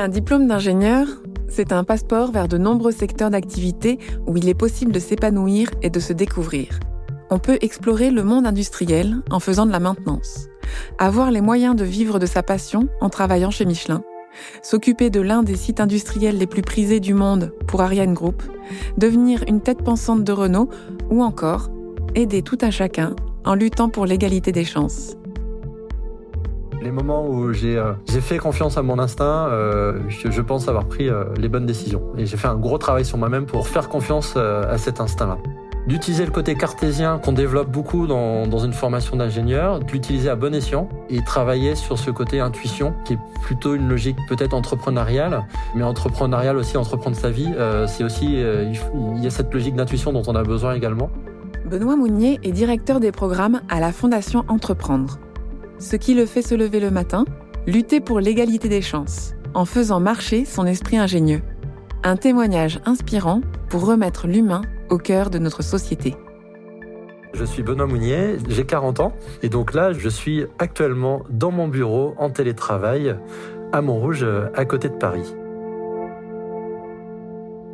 Un diplôme d'ingénieur, c'est un passeport vers de nombreux secteurs d'activité où il est possible de s'épanouir et de se découvrir. On peut explorer le monde industriel en faisant de la maintenance, avoir les moyens de vivre de sa passion en travaillant chez Michelin, s'occuper de l'un des sites industriels les plus prisés du monde pour Ariane Group, devenir une tête pensante de Renault ou encore aider tout un chacun en luttant pour l'égalité des chances. Les moments où j'ai euh, fait confiance à mon instinct, euh, je, pense avoir pris euh, les bonnes décisions. Et j'ai fait un gros travail sur moi-même pour faire confiance à cet instinct-là. D'utiliser le côté cartésien qu'on développe beaucoup dans, dans une formation d'ingénieur, de l'utiliser à bon escient et travailler sur ce côté intuition qui est plutôt une logique peut-être entrepreneuriale, mais entrepreneuriale aussi, entreprendre sa vie, c'est aussi, il y a cette logique d'intuition dont on a besoin également. Benoît Mounier est directeur des programmes à la Fondation Entreprendre. Ce qui le fait se lever le matin, lutter pour l'égalité des chances, en faisant marcher son esprit ingénieux. Un témoignage inspirant pour remettre l'humain au cœur de notre société. Je suis Benoît Mounier, j'ai 40 ans et donc là je suis actuellement dans mon bureau en télétravail à Montrouge à côté de Paris.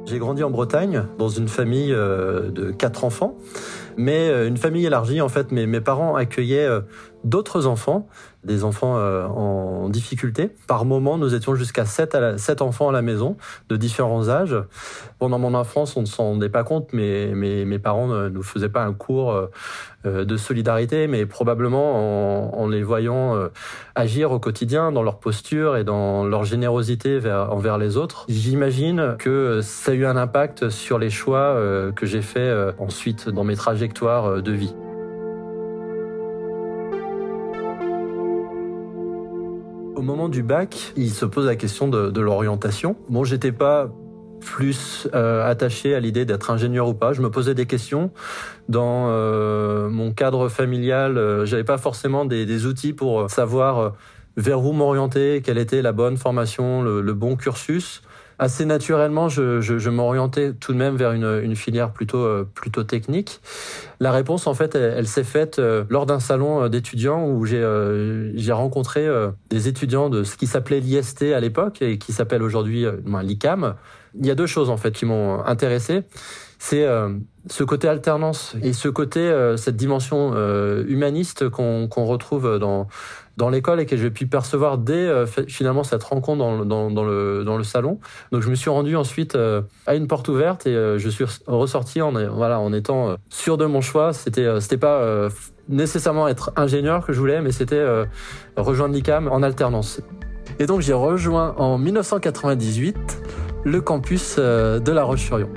J'ai grandi en Bretagne dans une famille de quatre enfants, mais une famille élargie en fait. Mes, mes parents accueillaient d'autres enfants, des enfants euh, en difficulté. Par moment, nous étions jusqu'à 7, à 7 enfants à la maison, de différents âges. Pendant mon enfance, on ne s'en rendait pas compte, mais, mais mes parents ne nous faisaient pas un cours euh, de solidarité, mais probablement en, en les voyant euh, agir au quotidien dans leur posture et dans leur générosité vers, envers les autres. J'imagine que ça a eu un impact sur les choix que j'ai faits ensuite dans mes trajectoires de vie. Moment du bac, il se pose la question de, l'orientation. Bon, j'étais pas plus euh, attaché à l'idée d'être ingénieur ou pas. Je me posais des questions. Dans euh, mon cadre familial, euh, j'avais pas forcément des, outils pour savoir vers où m'orienter, quelle était la bonne formation, le bon cursus assez naturellement, je, je, je m'orientais tout de même vers une, une filière plutôt euh, plutôt technique. La réponse, en fait, elle, s'est faite euh, lors d'un salon euh, d'étudiants où j'ai j'ai rencontré des étudiants de ce qui s'appelait l'IST à l'époque et qui s'appelle aujourd'hui l'ICAM. Il y a deux choses en fait qui m'ont intéressé. C'est ce côté alternance et ce côté, cette dimension humaniste qu'on retrouve dans dans l'école et que j'ai pu percevoir dès euh, finalement cette rencontre dans, dans, le, dans le salon. Donc je me suis rendu ensuite euh, à une porte ouverte et euh, je suis ressorti en, voilà, en étant sûr de mon choix. C'était c'était pas nécessairement être ingénieur que je voulais, mais c'était rejoindre l'ICAM en alternance. Et donc j'ai rejoint en 1998 le campus de La Roche-sur-Yon.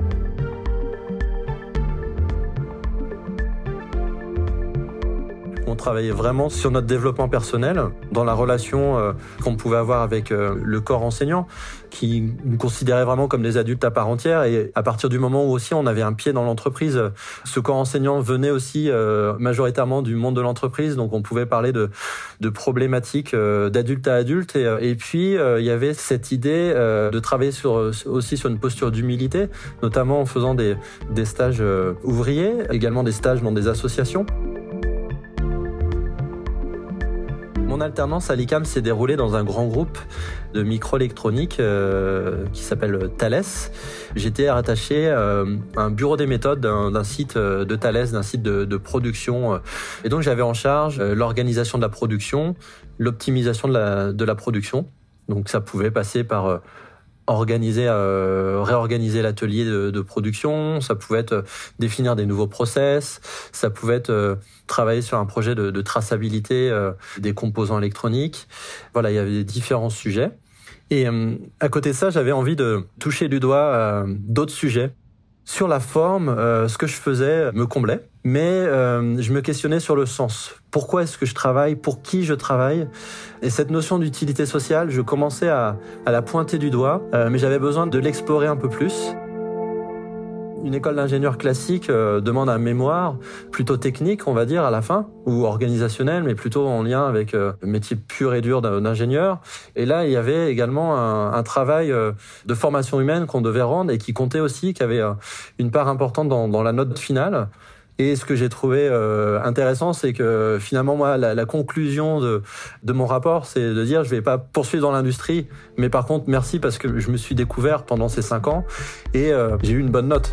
on travaillait vraiment sur notre développement personnel, dans la relation euh, qu'on pouvait avoir avec euh, le corps enseignant, qui nous considérait vraiment comme des adultes à part entière. Et à partir du moment où aussi on avait un pied dans l'entreprise, ce corps enseignant venait aussi euh, majoritairement du monde de l'entreprise, donc on pouvait parler de, de problématiques d'adulte à adulte. Et, et puis il y avait cette idée de travailler sur, aussi sur une posture d'humilité, notamment en faisant des, des stages ouvriers, également des stages dans des associations. Mon alternance à l'ICAM s'est déroulée dans un grand groupe de microélectronique euh, qui s'appelle Thales. J'étais rattaché euh, à un bureau des méthodes d'un site euh, de Thales, d'un site de, production. Et donc j'avais en charge l'organisation de la production, l'optimisation de la production. Donc ça pouvait passer par organiser, euh, réorganiser l'atelier de, de, production, ça pouvait être euh, définir des nouveaux process, ça pouvait être euh, travailler sur un projet de, de traçabilité euh, des composants électroniques. Voilà, il y avait différents sujets. Et euh, à côté de ça, j'avais envie de toucher du doigt d'autres sujets. Sur la forme, ce que je faisais me comblait, mais je me questionnais sur le sens pourquoi est-ce que je travaille, pour qui je travaille? Et cette notion d'utilité sociale, je commençais à, à, la pointer du doigt, euh, mais j'avais besoin de l'explorer un peu plus. Une école d'ingénieur classique euh, demande un mémoire plutôt technique, on va dire, à la fin, ou organisationnel, mais plutôt en lien avec euh, le métier pur et dur d'ingénieur. Et là, il y avait également un, un travail euh, de formation humaine qu'on devait rendre et qui comptait aussi, qui avait euh, une part importante dans, dans la note finale. Et ce que j'ai trouvé euh, intéressant, c'est que finalement, moi, la, la conclusion de, de mon rapport, c'est de dire, je vais pas poursuivre dans l'industrie, mais par contre, merci parce que je me suis découvert pendant ces cinq ans et euh, j'ai eu une bonne note.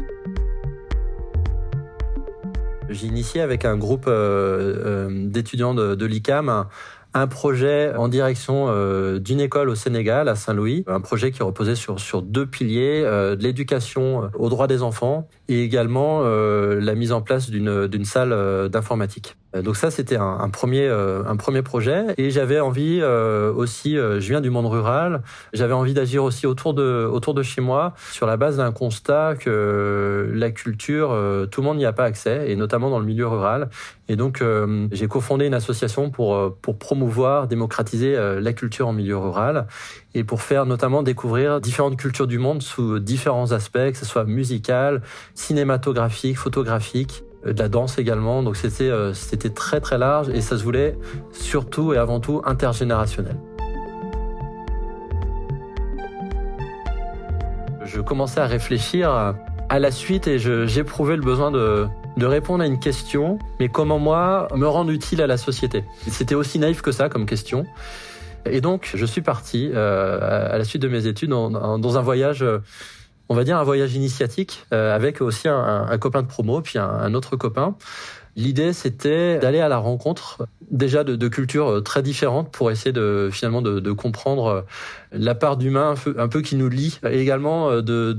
J'ai initié avec un groupe euh, d'étudiants de, de l'ICAM un projet en direction euh, d'une école au Sénégal, à Saint-Louis, un projet qui reposait sur, sur deux piliers, euh, de l'éducation euh, aux droits des enfants et également la mise en place d'une salle d'informatique. Euh, donc ça, c'était un, un, premier euh, un premier projet. Et j'avais envie euh, aussi, je viens du monde rural, j'avais envie d'agir aussi autour de autour de chez moi sur la base d'un constat que la culture, tout le monde n'y a pas accès, et notamment dans le milieu rural. Et donc j'ai cofondé une association pour pour promouvoir, démocratiser la culture en milieu rural et pour faire notamment découvrir différentes cultures du monde sous différents aspects, que ce soit musical, cinématographique, photographique. Euh, de la danse également. Donc c'était euh, c'était très très large et ça se voulait surtout et avant tout intergénérationnel. Je commençais à réfléchir à la suite et j'éprouvais le besoin de, de répondre à une question, mais comment moi me rendre utile à la société. C'était aussi naïf que ça comme question. Et donc je suis parti euh, à la suite de mes études dans, un voyage on va dire un voyage initiatique euh, avec aussi un, copain de promo puis un, autre copain. L'idée, c'était d'aller à la rencontre déjà de, cultures euh, très différentes pour essayer de finalement de, comprendre euh, la part d'humain un peu, qui nous lie, et également de,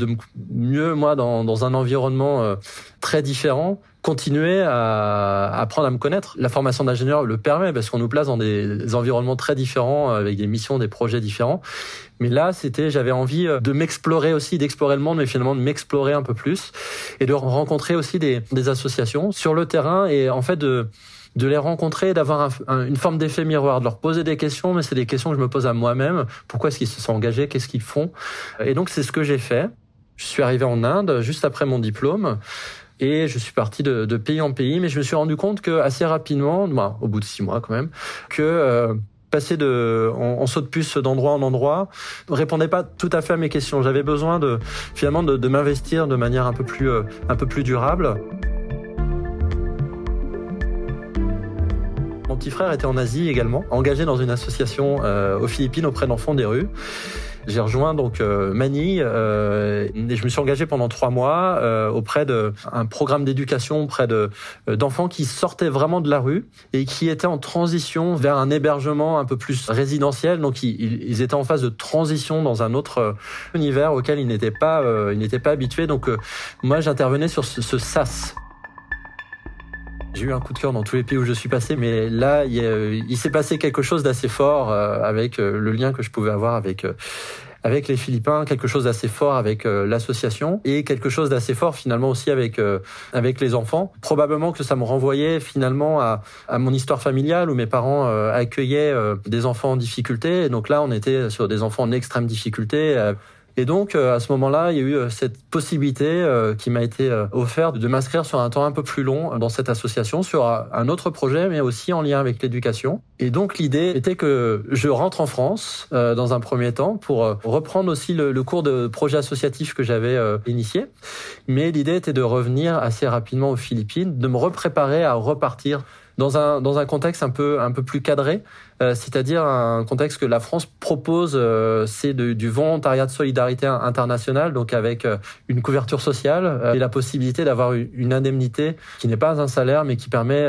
mieux moi dans, dans un environnement très différent continuer à apprendre à me connaître. La formation d'ingénieur le permet parce qu'on nous place dans des environnements très différents avec des missions, des projets différents. Mais là, c'était, j'avais envie euh, de m'explorer aussi, d'explorer le monde, mais finalement de m'explorer un peu plus et de rencontrer aussi des, des associations sur le terrain et en fait de de les rencontrer, d'avoir une forme d'effet miroir, de leur poser des questions, mais c'est des questions que je me pose à moi-même. Pourquoi est-ce qu'ils se sont engagés? Qu'est-ce qu'ils font? Et donc c'est ce que j'ai fait. Je suis arrivé en Inde juste après mon diplôme. Et je suis parti de, de, pays en pays, mais je me suis rendu compte que assez rapidement, bah, au bout de six mois quand même, que euh, passer de on, saute de puce d'endroit en endroit répondait pas tout à fait à mes questions. J'avais besoin de finalement de, de m'investir de manière un peu plus euh, un peu plus durable. Mon petit frère était en Asie également, engagé dans une association euh, aux Philippines auprès d'enfants des rues. J'ai rejoint donc euh, Manille euh, et je me suis engagé pendant trois mois euh, auprès d'un programme d'éducation auprès de d'enfants qui sortaient vraiment de la rue et qui étaient en transition vers un hébergement un peu plus résidentiel. Donc ils, ils étaient en phase de transition dans un autre univers auquel ils n'étaient pas ils n'étaient pas habitués. Donc moi j'intervenais sur ce, ce SAS j'ai eu un coup de cœur dans tous les pays où je suis passé, mais là, il, il s'est passé quelque chose d'assez fort euh, avec euh, le lien que je pouvais avoir avec euh, avec les Philippins, quelque chose d'assez fort avec l'association et quelque chose d'assez fort finalement aussi avec avec les enfants. Probablement que ça me renvoyait finalement à, à mon histoire familiale où mes parents accueillaient des enfants en difficulté. Donc là, on était sur des enfants en extrême difficulté et donc, euh, à ce moment-là, il y a eu euh, cette possibilité euh, qui m'a été offerte de m'inscrire sur un temps un peu plus long dans cette association, sur un autre projet, mais aussi en lien avec l'éducation. Et donc, l'idée était que je rentre en France dans un premier temps pour reprendre aussi le, le cours de projet associatif que j'avais initié. Mais l'idée était de revenir assez rapidement aux Philippines, de me repréparer à repartir dans un dans un contexte un peu un peu plus cadré, euh, c'est-à-dire un contexte que la France propose, euh, c'est du volontariat de solidarité internationale, donc avec euh, une couverture sociale et la possibilité d'avoir une indemnité qui n'est pas un salaire, mais qui permet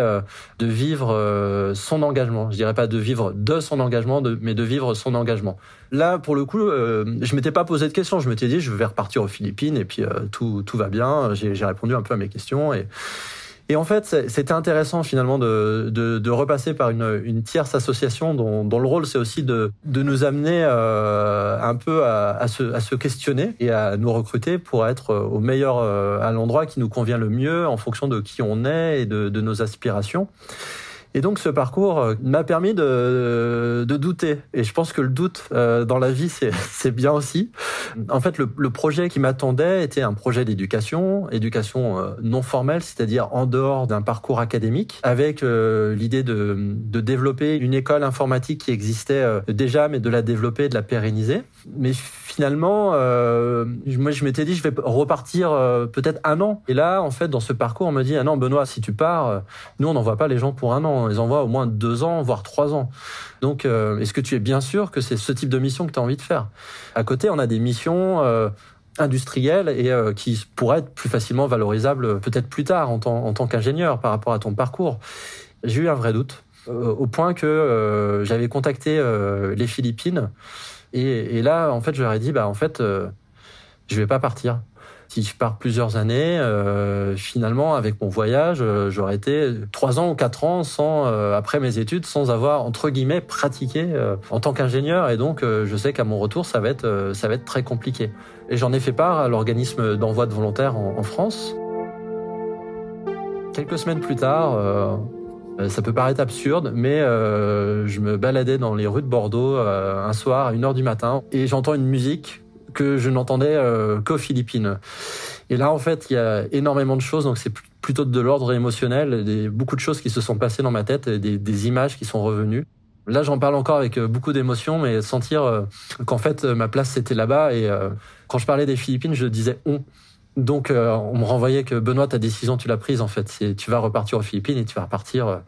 de vivre son engagement. Je dirais pas de vivre de son engagement, de, mais de vivre son engagement. Là, pour le coup, je m'étais pas posé de questions. Je m'étais dit, je vais repartir aux Philippines et puis tout tout va bien. J'ai répondu un peu à mes questions et et en fait, c'était intéressant finalement de, de, de, repasser par une, une tierce association dont, dont le rôle c'est aussi de, de nous amener euh, un peu à, à, se, à se questionner et à nous recruter pour être au meilleur, euh, à l'endroit qui nous convient le mieux en fonction de qui on est et de, de nos aspirations. Et donc ce parcours euh, m'a permis de, de, douter. Et je pense que le doute euh, dans la vie, c'est bien aussi. En fait, le, le projet qui m'attendait était un projet d'éducation, éducation euh, non formelle, c'est-à-dire en dehors d'un parcours académique, avec l'idée de, de développer une école informatique qui existait déjà, mais de la développer, de la pérenniser. Mais finalement, euh, moi je m'étais dit je vais repartir peut-être un an. Et là, en fait, dans ce parcours, on me dit ah non Benoît, si tu pars, nous on n'envoie pas les gens pour un an on les envoie au moins deux ans, voire trois ans. Donc, euh, est-ce que tu es bien sûr que c'est ce type de mission que tu as envie de faire? À côté, on a des missions euh, industrielles et euh, qui pourraient être plus facilement valorisables peut-être plus tard en tant, qu'ingénieur par rapport à ton parcours. J'ai eu un vrai doute au point que j'avais contacté les Philippines et, et, là, en fait, je leur ai dit, bah en fait, je vais pas partir. Si je pars plusieurs années, euh, finalement, avec mon voyage, euh, j'aurais été trois ans ou quatre ans sans, euh, après mes études, sans avoir entre guillemets pratiqué en tant qu'ingénieur. Et donc, je sais qu'à mon retour, ça va être, ça va être très compliqué. Et j'en ai fait part à l'organisme d'envoi de volontaires en, en, France. Quelques semaines plus tard. Ça peut paraître absurde, mais je me baladais dans les rues de Bordeaux un soir à 1h du matin et j'entends une musique que je n'entendais euh, qu'aux Philippines. Et là, en fait, il y a énormément de choses, donc c'est plutôt de l'ordre émotionnel, des, beaucoup de choses qui se sont passées dans ma tête, des, des images qui sont revenues. Là, j'en parle encore avec euh, beaucoup d'émotion, mais sentir euh, qu'en fait, ma place, c'était là-bas. Et quand je parlais des Philippines, je disais on. Donc, on me renvoyait que Benoît, ta décision, tu l'as prise, en fait. Tu vas repartir aux Philippines et tu vas repartir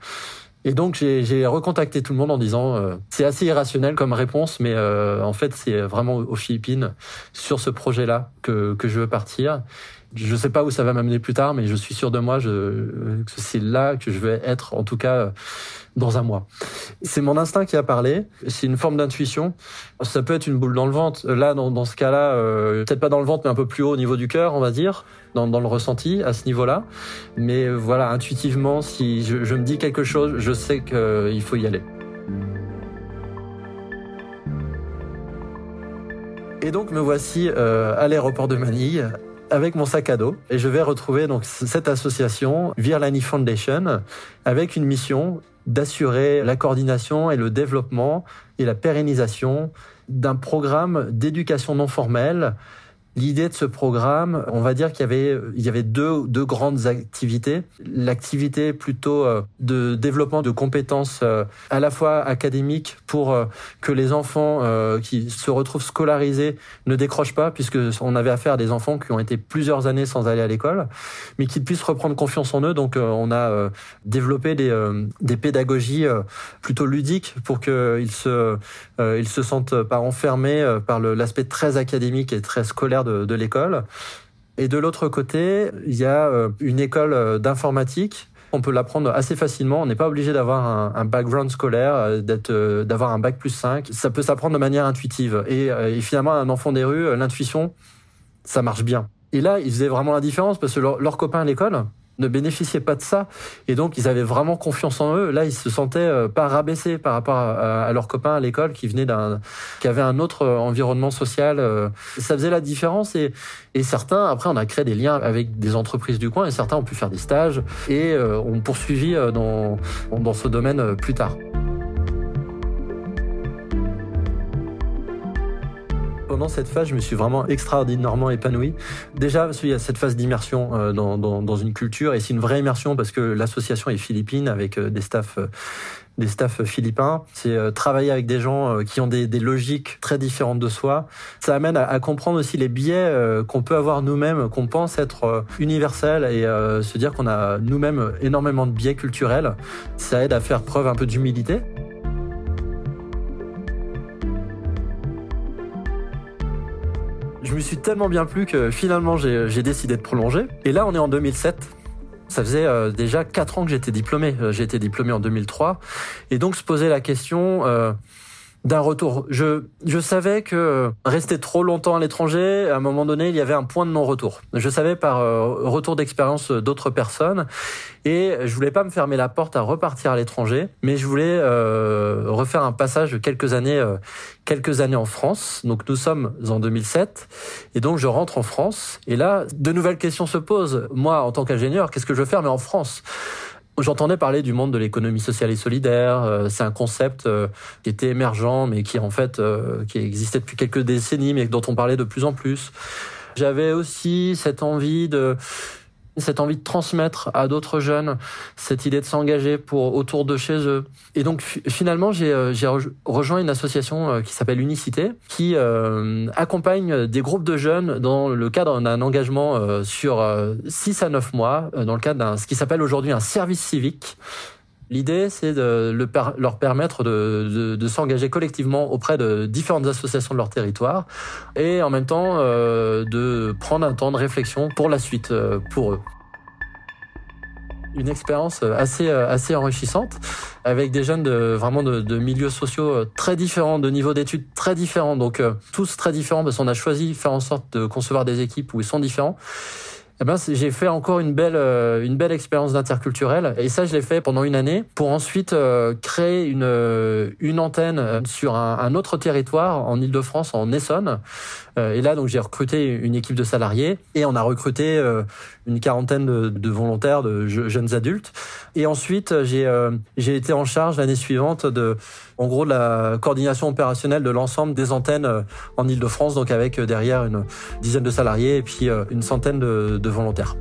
et donc j'ai recontacté tout le monde en disant euh, c'est assez irrationnel comme réponse, mais euh, en fait c'est vraiment aux Philippines sur ce projet-là que, que je veux partir. Je sais pas où ça va m'amener plus tard, mais je suis sûr de moi je, que c'est là que je vais être, en tout cas dans un mois. C'est mon instinct qui a parlé. C'est une forme d'intuition. Ça peut être une boule dans le ventre. Là, dans, dans ce cas-là, euh, peut-être pas dans le ventre, mais un peu plus haut au niveau du cœur, on va dire, dans, dans le ressenti à ce niveau-là. Mais voilà, intuitivement, si je, je me dis quelque chose, je sais qu'il faut y aller. Et donc me voici euh, à l'aéroport de Manille avec mon sac à dos et je vais retrouver donc cette association Virlani Foundation avec une mission d'assurer la coordination et le développement et la pérennisation d'un programme d'éducation non formelle L'idée de ce programme, on va dire qu'il y avait, il y avait deux, deux grandes activités. L'activité plutôt euh, de développement de compétences euh, à la fois académiques pour euh, que les enfants qui se retrouvent scolarisés ne décrochent pas, puisque on avait affaire à des enfants qui ont été plusieurs années sans aller à l'école, mais qu'ils puissent reprendre confiance en eux. Donc on a développé des, des pédagogies plutôt ludiques pour qu'ils se, ils se sentent pas enfermés par l'aspect très académique et très scolaire de, l'école. Et de l'autre côté, il y a euh, une école euh, d'informatique on peut l'apprendre assez facilement. On n'est pas obligé d'avoir un, background scolaire, euh, d'être, d'avoir un bac plus 5. Ça peut s'apprendre de manière intuitive. Et, finalement, un enfant des rues, l'intuition, ça marche bien. Et là, ils faisaient vraiment la différence parce que leurs copains à l'école, ne bénéficiaient pas de ça. Et donc, ils avaient vraiment confiance en eux. Là, ils se sentaient euh, pas rabaissés par rapport à, leurs copains à l'école qui venaient d'un, qui avaient un autre euh, environnement social. Euh. Ça faisait la différence. Et, et certains, après, on a créé des liens avec des entreprises du coin et certains ont pu faire des stages et ont poursuivi dans, dans ce domaine plus tard. Pendant cette phase, je me suis vraiment extraordinairement épanoui. Déjà, parce qu'il y a cette phase d'immersion euh, dans, une culture, et c'est une vraie immersion parce que l'association est philippine avec euh, des staffs euh, des staffs philippins. C'est travailler avec des gens qui ont des, logiques très différentes de soi. Ça amène à, à comprendre aussi les biais qu'on peut avoir nous-mêmes, qu'on pense être universels et se dire qu'on a nous-mêmes énormément de biais culturels. Ça aide à faire preuve un peu d'humilité. Je me suis tellement bien plu que finalement j'ai décidé de prolonger. Et là, on est en 2007. Ça faisait euh, déjà quatre ans que j'étais diplômé. Euh, j'ai été diplômé en 2003. Et donc se posait la question, euh, d'un retour. Je, je savais que rester trop longtemps à l'étranger, à un moment donné, il y avait un point de non-retour. Je savais par euh, retour d'expérience d'autres personnes et je voulais pas me fermer la porte à repartir à l'étranger, mais je voulais euh, refaire un passage de quelques années, euh, quelques années en France. Donc nous sommes en 2007 et donc je rentre en France et là, de nouvelles questions se posent. Moi, en tant qu'ingénieur, qu'est-ce que je veux faire? Mais en France J'entendais parler du monde de l'économie sociale et solidaire. c'est un concept qui était émergent, mais qui en fait qui existait depuis quelques décennies, mais dont on parlait de plus en plus. J'avais aussi cette envie de cette envie de transmettre à d'autres jeunes cette idée de s'engager pour autour de chez eux. Et donc finalement, j'ai euh, rejoint une association euh, qui s'appelle Unicité, qui euh, accompagne des groupes de jeunes dans le cadre d'un engagement sur 6 à 9 mois, dans le cadre d'un ce qui s'appelle aujourd'hui un service civique. L'idée, c'est de leur permettre de, de, s'engager collectivement auprès de différentes associations de leur territoire et en même temps euh, de prendre un temps de réflexion pour la suite euh, pour eux. Une expérience assez euh, assez enrichissante avec des jeunes de vraiment de, milieux sociaux très différents, de niveaux d'études très différents, donc tous très différents parce qu'on a choisi faire en sorte de concevoir des équipes où ils sont différents eh ben, j'ai fait encore une belle, euh, une belle expérience d'interculturel. Et ça, je l'ai fait pendant une année pour ensuite euh, créer une, euh, une antenne sur un, autre territoire en Ile-de-France, en Essonne. et là, donc, j'ai recruté une équipe de salariés et on a recruté une quarantaine de, volontaires, de jeunes adultes. Et ensuite, j'ai, j'ai été en charge l'année suivante de, la coordination opérationnelle de l'ensemble des antennes en Ile-de-France, donc avec derrière une dizaine de salariés et puis une centaine de volontaires.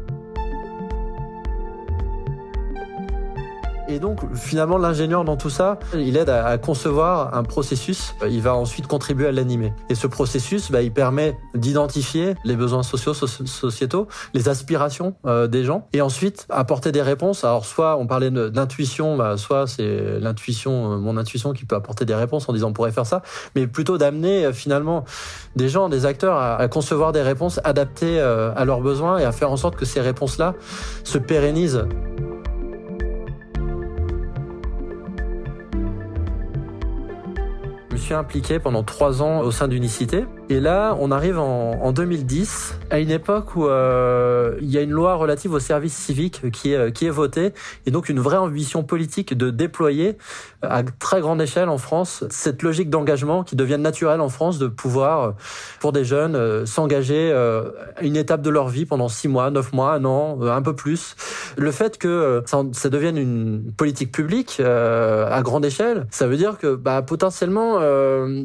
Et donc, finalement, l'ingénieur dans tout ça, il aide à, concevoir un processus. Il va ensuite contribuer à l'animer. Et ce processus, bah, il permet d'identifier les besoins sociaux, sociétaux, les aspirations euh, des gens, et ensuite apporter des réponses. Alors, soit on parlait d'intuition, bah, soit c'est l'intuition, euh, mon intuition qui peut apporter des réponses en disant on pourrait faire ça, mais plutôt d'amener euh, finalement des gens, des acteurs à, concevoir des réponses adaptées à leurs besoins et à faire en sorte que ces réponses-là se pérennisent. Impliqué pendant trois ans au sein d'Unicité. Et là, on arrive en, 2010, à une époque où euh, il y a une loi relative au service civique qui est, qui est votée, et donc une vraie ambition politique de déployer à très grande échelle en France cette logique d'engagement qui devient naturelle en France de pouvoir, pour des jeunes, euh, s'engager euh, à une étape de leur vie pendant six mois, neuf mois, un an, un peu plus. Le fait que ça, devienne une politique publique à grande échelle, ça veut dire que bah, potentiellement,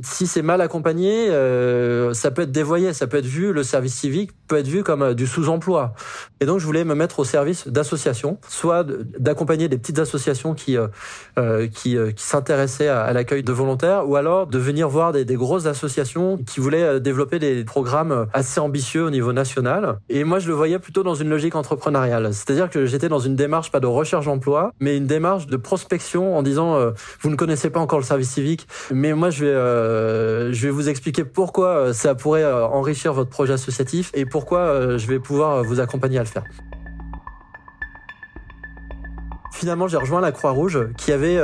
si c'est mal accompagné, euh, ça peut être dévoyé, ça peut être vu, le service civique peut être vu comme euh, du sous-emploi. Et donc je voulais me mettre au service d'associations, soit d'accompagner des petites associations qui euh, qui, qui s'intéressaient à, l'accueil de volontaires, ou alors de venir voir des, grosses associations qui voulaient développer des programmes assez ambitieux au niveau national. Et moi je le voyais plutôt dans une logique entrepreneuriale, c'est-à-dire que j'étais dans une démarche pas de recherche d'emploi, mais une démarche de prospection en disant vous ne connaissez pas encore le service civique, mais moi je vais je vais vous expliquer pourquoi ça pourrait euh, enrichir votre projet associatif et pourquoi euh, je vais pouvoir euh, vous accompagner à le faire. Finalement, j'ai rejoint la Croix-Rouge qui avait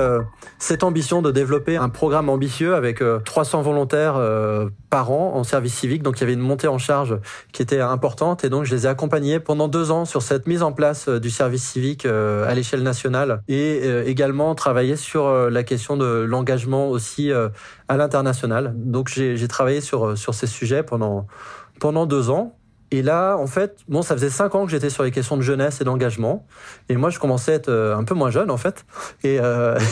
cette ambition de développer un programme ambitieux avec 300 volontaires par an en service civique. Donc il y avait une montée en charge qui était importante et donc je les ai accompagnés pendant deux ans sur cette mise en place du service civique à l'échelle nationale et également travailler sur la question de l'engagement aussi à l'international. Donc j'ai travaillé sur sur ces sujets pendant pendant deux ans. Et là, en fait, bon, ça faisait cinq ans que j'étais sur les questions de jeunesse et d'engagement. Et moi, je commençais à être euh, un peu moins jeune, en fait. Et euh...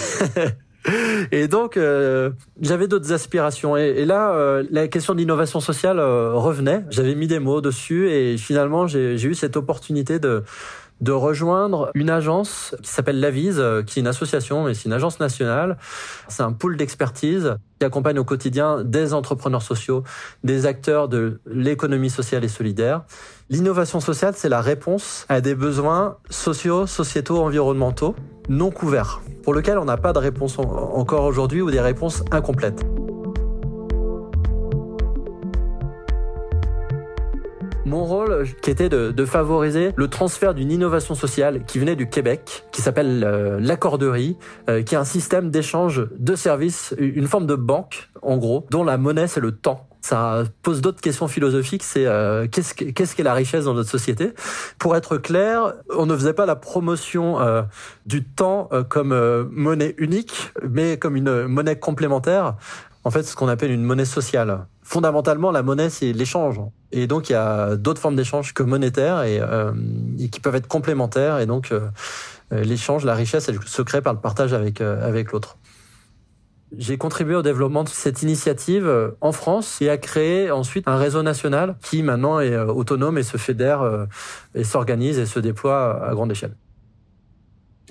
Et donc, euh, j'avais d'autres aspirations. Et, là, euh, la question de l'innovation sociale revenait. J'avais mis des mots dessus et finalement, j'ai eu cette opportunité de de rejoindre une agence qui s'appelle Lavise, euh, qui est une association, mais c'est une agence nationale. C'est un pool d'expertise qui accompagne au quotidien des entrepreneurs sociaux, des acteurs de l'économie sociale et solidaire. L'innovation sociale, c'est la réponse à des besoins sociaux, sociétaux, environnementaux non couverts, pour lesquels on n'a pas de réponse encore aujourd'hui ou des réponses incomplètes. Mon rôle, qui était de, favoriser le transfert d'une innovation sociale qui venait du Québec, qui s'appelle euh, l'accorderie, euh, qui est un système d'échange de services, une forme de banque, en gros, dont la monnaie, c'est le temps ça pose d'autres questions philosophiques. C'est euh, qu'est-ce qu'est la richesse dans notre société? Pour être clair, on ne faisait pas la promotion du temps comme monnaie unique, mais comme une monnaie complémentaire. En fait, ce qu'on appelle une monnaie sociale fondamentalement, la monnaie, c'est l'échange. Et donc, il y a d'autres formes d'échange que monétaires et, euh, qui peuvent être complémentaires. Et donc, euh, l'échange, la richesse, elle se crée par le partage avec avec l'autre. J'ai contribué au développement de cette initiative euh, en France et a créé ensuite un réseau national qui maintenant est euh, autonome et se fédère euh, et s'organise et se déploie à grande échelle.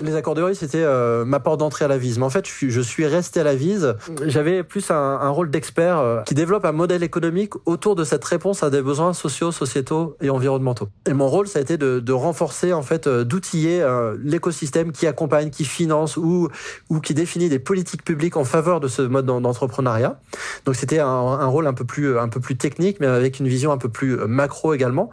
Les accordéoristes, c'était euh, ma porte d'entrée à la vise. Mais en fait, je suis, je suis resté à la vise. J'avais plus un, un rôle d'expert euh, qui développe un modèle économique autour de cette réponse à des besoins sociaux, sociétaux et environnementaux. Et mon rôle, ça a été de, de renforcer, en fait, euh, d'outiller l'écosystème qui accompagne, qui finance ou, ou qui définit des politiques publiques en faveur de ce mode d'entrepreneuriat. Donc, c'était un, un, rôle un peu plus, un peu plus technique, mais avec une vision un peu plus macro également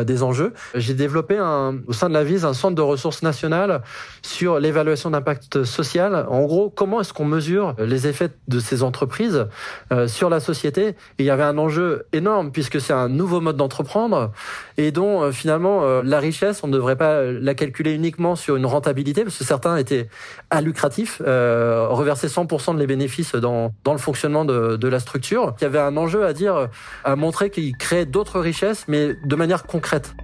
des enjeux. J'ai développé un, au sein de la vise un centre de ressources nationales sur l'évaluation d'impact social. En gros, comment est-ce qu'on mesure les effets de ces entreprises euh, sur la société? Il y avait un enjeu énorme puisque c'est un nouveau mode d'entreprendre et dont euh, finalement euh, la richesse, on ne devrait pas la calculer uniquement sur une rentabilité parce que certains étaient à lucratif, reverser 100% de les bénéfices dans, dans le fonctionnement de, de la structure. Il y avait un enjeu à dire, à montrer qu'il crée d'autres richesses, mais de manière concrète.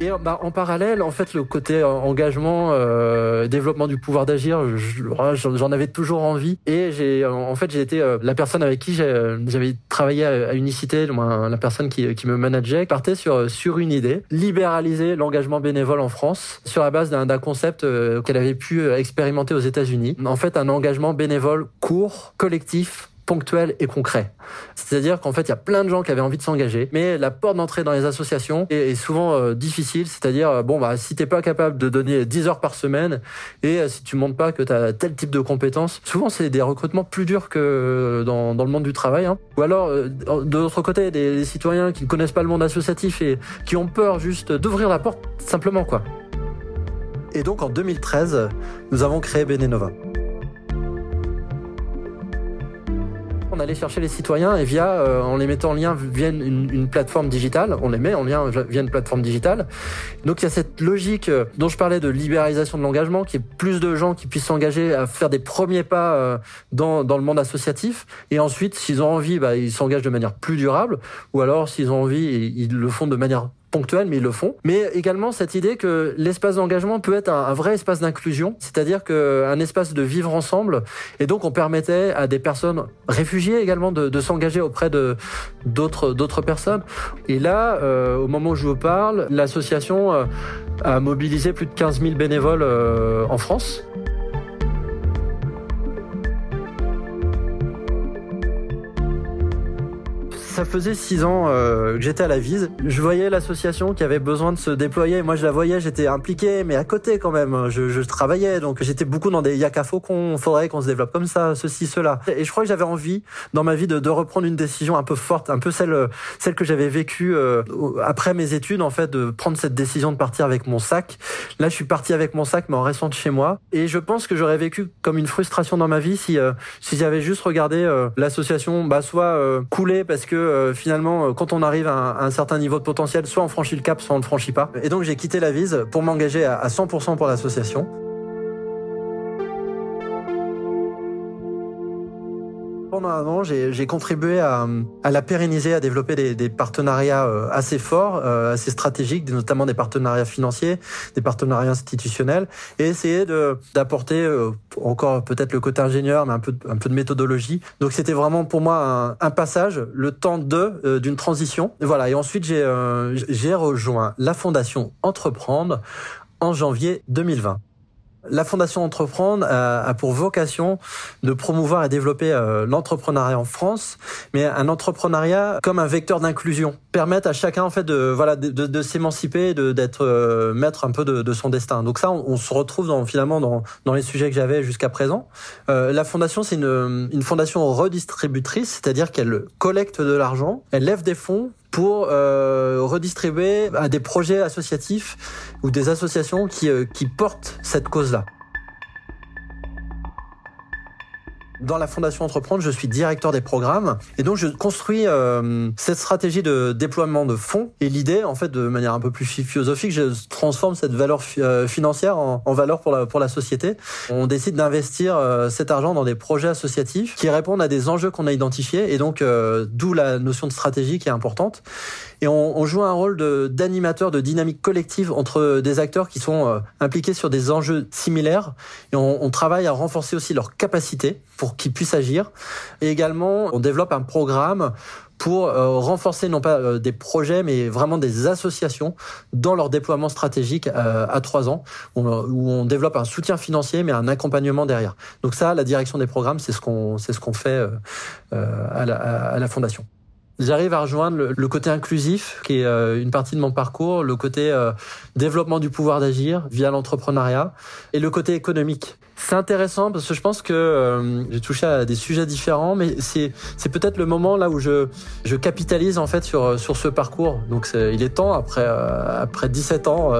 Et bah, en parallèle, en fait, le côté euh, engagement, euh, développement du pouvoir d'agir, j'en avais toujours envie. Et j'ai, en fait, j'ai été euh, la personne avec qui j'avais travaillé à, Unicité, la personne qui, qui me manageait, partait sur sur une idée, libéraliser l'engagement bénévole en France sur la base d'un concept qu'elle avait pu expérimenter aux États-Unis. En fait, un engagement bénévole court, collectif, ponctuel et concret. C'est-à-dire qu'en fait, il y a plein de gens qui avaient envie de s'engager, mais la porte d'entrée dans les associations est, souvent euh, difficile. C'est-à-dire, euh, bon, bah, si t'es pas capable de donner 10 heures par semaine et euh, si tu montres pas que tu as tel type de compétences, souvent c'est des recrutements plus durs que dans, le monde du travail. Hein. Ou alors, de l'autre côté, des, des citoyens qui ne connaissent pas le monde associatif et qui ont peur juste d'ouvrir la porte simplement, quoi. Et donc en 2013, nous avons créé Benenova. On allait chercher les citoyens et via, euh, en les mettant en lien via une, une, plateforme digitale, on les met en lien via une plateforme digitale. Donc il y a cette logique euh, dont je parlais de libéralisation de l'engagement, qui est plus de gens qui puissent s'engager à faire des premiers pas euh, dans, dans le monde associatif. Et ensuite, s'ils ont envie, bah, ils s'engagent de manière plus durable. Ou alors, s'ils ont envie, ils le font de manière ponctuels, mais ils le font. Mais également cette idée que l'espace d'engagement peut être un, vrai espace d'inclusion, c'est-à-dire qu'un espace de vivre ensemble. Et donc on permettait à des personnes réfugiées également de, de s'engager auprès de d'autres d'autres personnes. Et là, euh, au moment où je vous parle, l'association euh, a mobilisé plus de 15 000 bénévoles euh, en France. Ça faisait six ans euh, que j'étais à la Vise. Je voyais l'association qui avait besoin de se déployer. Moi, je la voyais, j'étais impliqué, mais à côté quand même. Je, travaillais, donc j'étais beaucoup dans des yaka qu'on faudrait qu'on se développe comme ça, ceci, cela. Et je crois que j'avais envie dans ma vie de, reprendre une décision un peu forte, un peu celle celle que j'avais vécue euh, après mes études, en fait, de prendre cette décision de partir avec mon sac. Là, je suis parti avec mon sac, mais en restant de chez moi. Et je pense que j'aurais vécu comme une frustration dans ma vie si euh, si j'avais juste regardé l'association, bah soit couler parce que euh, finalement, euh, quand on arrive à un, certain niveau de potentiel, soit on franchit le cap, soit on ne franchit pas. Et donc j'ai quitté la Vise pour m'engager à 100% pour l'association. J'ai contribué à, la pérenniser, à développer des, partenariats euh, assez forts, euh, assez stratégiques, notamment des partenariats financiers, des partenariats institutionnels, et essayer d'apporter euh, encore peut-être le côté ingénieur, mais un peu, de méthodologie. Donc c'était vraiment pour moi un, passage, le temps d'une transition. Et voilà. Et ensuite j'ai rejoint la fondation Entreprendre en janvier 2020. La Fondation Entreprendre a, pour vocation de promouvoir et développer euh, l'entrepreneuriat en France, mais un entrepreneuriat comme un vecteur d'inclusion, permettre à chacun en fait de voilà de, de, s'émanciper, d'être euh, maître un peu de, son destin. Donc ça, on, se retrouve dans, finalement dans, dans les sujets que j'avais jusqu'à présent. Euh, la fondation, c'est une, une fondation redistributrice, c'est-à-dire qu'elle collecte de l'argent, elle lève des fonds pour euh, redistribuer à des projets associatifs ou des associations qui, euh, qui portent cette cause-là. Dans la Fondation Entreprendre, je suis directeur des programmes et donc je construis euh, cette stratégie de déploiement de fonds. Et l'idée, en fait, de manière un peu plus philosophique, je transforme cette valeur euh, financière en, valeur pour la, pour la société. On décide d'investir euh, cet argent dans des projets associatifs qui répondent à des enjeux qu'on a identifiés et donc d'où la notion de stratégie qui est importante. Et on, joue un rôle d'animateur, de, dynamique collective entre des acteurs qui sont euh, impliqués sur des enjeux similaires. Et on, on travaille à renforcer aussi leurs capacités pour qu'ils puissent agir. Et également, on développe un programme pour euh, renforcer non pas euh, des projets, mais vraiment des associations dans leur déploiement stratégique euh, à trois ans, où, on développe un soutien financier, mais un accompagnement derrière. Donc ça, la direction des programmes, c'est ce qu'on c'est ce qu'on fait à la, à la fondation. J'arrive à rejoindre le, côté inclusif, qui est une partie de mon parcours, le côté développement du pouvoir d'agir via l'entrepreneuriat, et le côté économique. C'est intéressant parce que je pense que euh, j'ai touché à des sujets différents, mais c'est c'est peut-être le moment là où je je capitalise en fait sur sur ce parcours. Donc il est temps après euh, après 17 ans.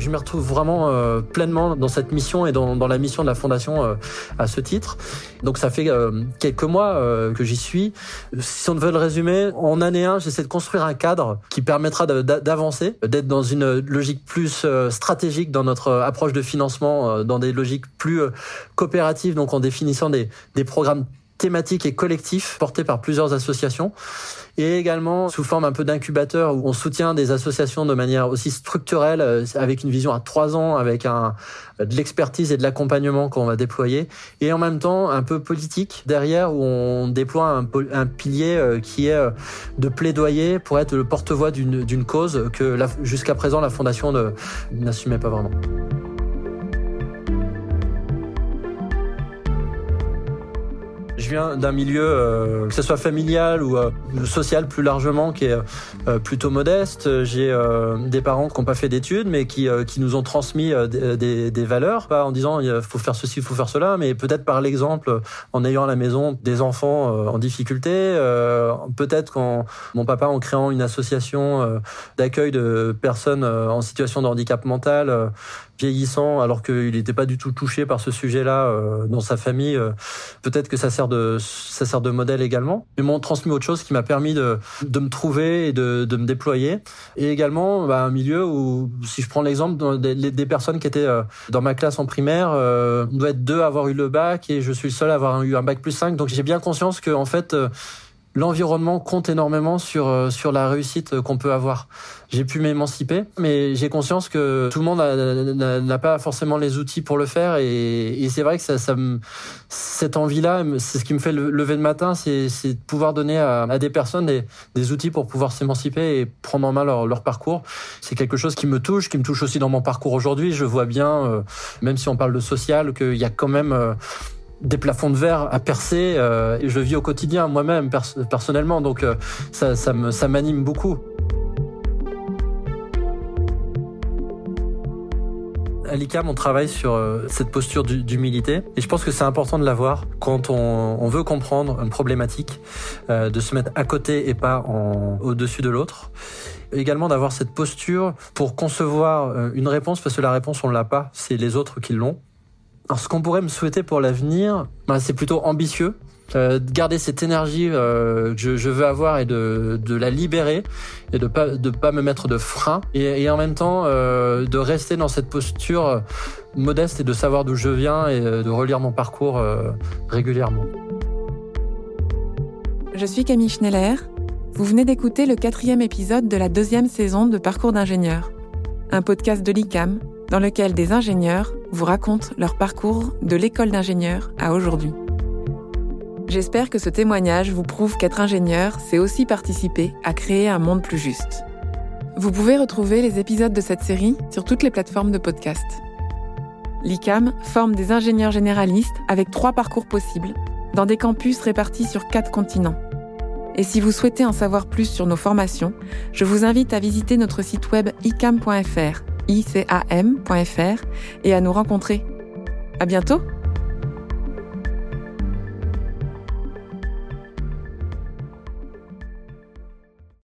Je me retrouve vraiment euh, pleinement dans cette mission et dans, dans la mission de la fondation euh, à ce titre. Donc ça fait euh, quelques mois que j'y suis. Si on veut le résumer, en année 1, j'essaie de construire un cadre qui permettra d'avancer, d'être dans une logique plus stratégique dans notre approche de financement, dans des logiques plus coopératives, donc en définissant des, des programmes thématiques et collectifs portés par plusieurs associations et également sous forme un peu d'incubateur où on soutient des associations de manière aussi structurelle euh, avec une vision à trois ans, avec un, de l'expertise et de l'accompagnement qu'on va déployer et en même temps un peu politique derrière où on déploie un, un pilier euh, qui est euh, de plaidoyer pour être le porte-voix d'une cause que jusqu'à présent la fondation n'assumait pas vraiment. Je viens d'un milieu, euh, que ce soit familial ou euh, social plus largement, qui est euh, plutôt modeste. J'ai des parents qui n'ont pas fait d'études, mais qui, nous ont transmis des, des, valeurs, pas en disant il faut faire ceci, il faut faire cela, mais peut-être par l'exemple, en ayant à la maison des enfants en difficulté, peut-être quand mon papa en créant une association d'accueil de personnes en situation de handicap mental, vieillissant alors qu'il n'était pas du tout touché par ce sujet-là euh, dans sa famille. Euh, peut-être que ça sert de ça sert de modèle également. Ils m'ont transmis autre chose qui m'a permis de, de me trouver et de, de me déployer. Et également bah, un milieu où, si je prends l'exemple des, des, personnes qui étaient euh, dans ma classe en primaire, on doit être deux à avoir eu le bac et je suis le seul à avoir eu un bac plus 5. Donc j'ai bien conscience que en fait l'environnement compte énormément sur euh, sur la réussite qu'on peut avoir. J'ai pu m'émanciper, mais j'ai conscience que tout le monde n'a pas forcément les outils pour le faire, et, et c'est vrai que ça, ça me, cette envie-là, c'est ce qui me fait lever le matin, c'est de pouvoir donner à, à des personnes des, des, outils pour pouvoir s'émanciper et prendre en main leur, leur parcours. C'est quelque chose qui me touche, qui me touche aussi dans mon parcours aujourd'hui. Je vois bien, euh, même si on parle de social, qu'il y a quand même euh, des plafonds de verre à percer euh, et je vis au quotidien moi-même personnellement donc euh, ça, ça me ça m'anime beaucoup. À l'ICAM, on travaille sur euh, cette posture d'humilité et je pense que c'est important de l'avoir quand on, on, veut comprendre une problématique, de se mettre à côté et pas au-dessus de l'autre. Également d'avoir cette posture pour concevoir une réponse parce que la réponse on l'a pas, c'est les autres qui l'ont alors, ce qu'on pourrait me souhaiter pour l'avenir, bah, c'est plutôt ambitieux. Euh, garder cette énergie euh, que je, veux avoir et de, la libérer et de pas de pas me mettre de frein et, en même temps euh, de rester dans cette posture modeste et de savoir d'où je viens et de relire mon parcours euh, régulièrement. Je suis Camille Schneller. Vous venez d'écouter le quatrième épisode de la deuxième saison de Parcours d'ingénieur, un podcast de l'ICAM dans lequel des ingénieurs vous racontent leur parcours de l'école d'ingénieur à aujourd'hui. J'espère que ce témoignage vous prouve qu'être ingénieur, c'est aussi participer à créer un monde plus juste. Vous pouvez retrouver les épisodes de cette série sur toutes les plateformes de podcast. L'ICAM forme des ingénieurs généralistes avec trois parcours possibles, dans des campus répartis sur quatre continents. Et si vous souhaitez en savoir plus sur nos formations, je vous invite à visiter notre site web icam.fr icam.fr et à nous rencontrer. À bientôt!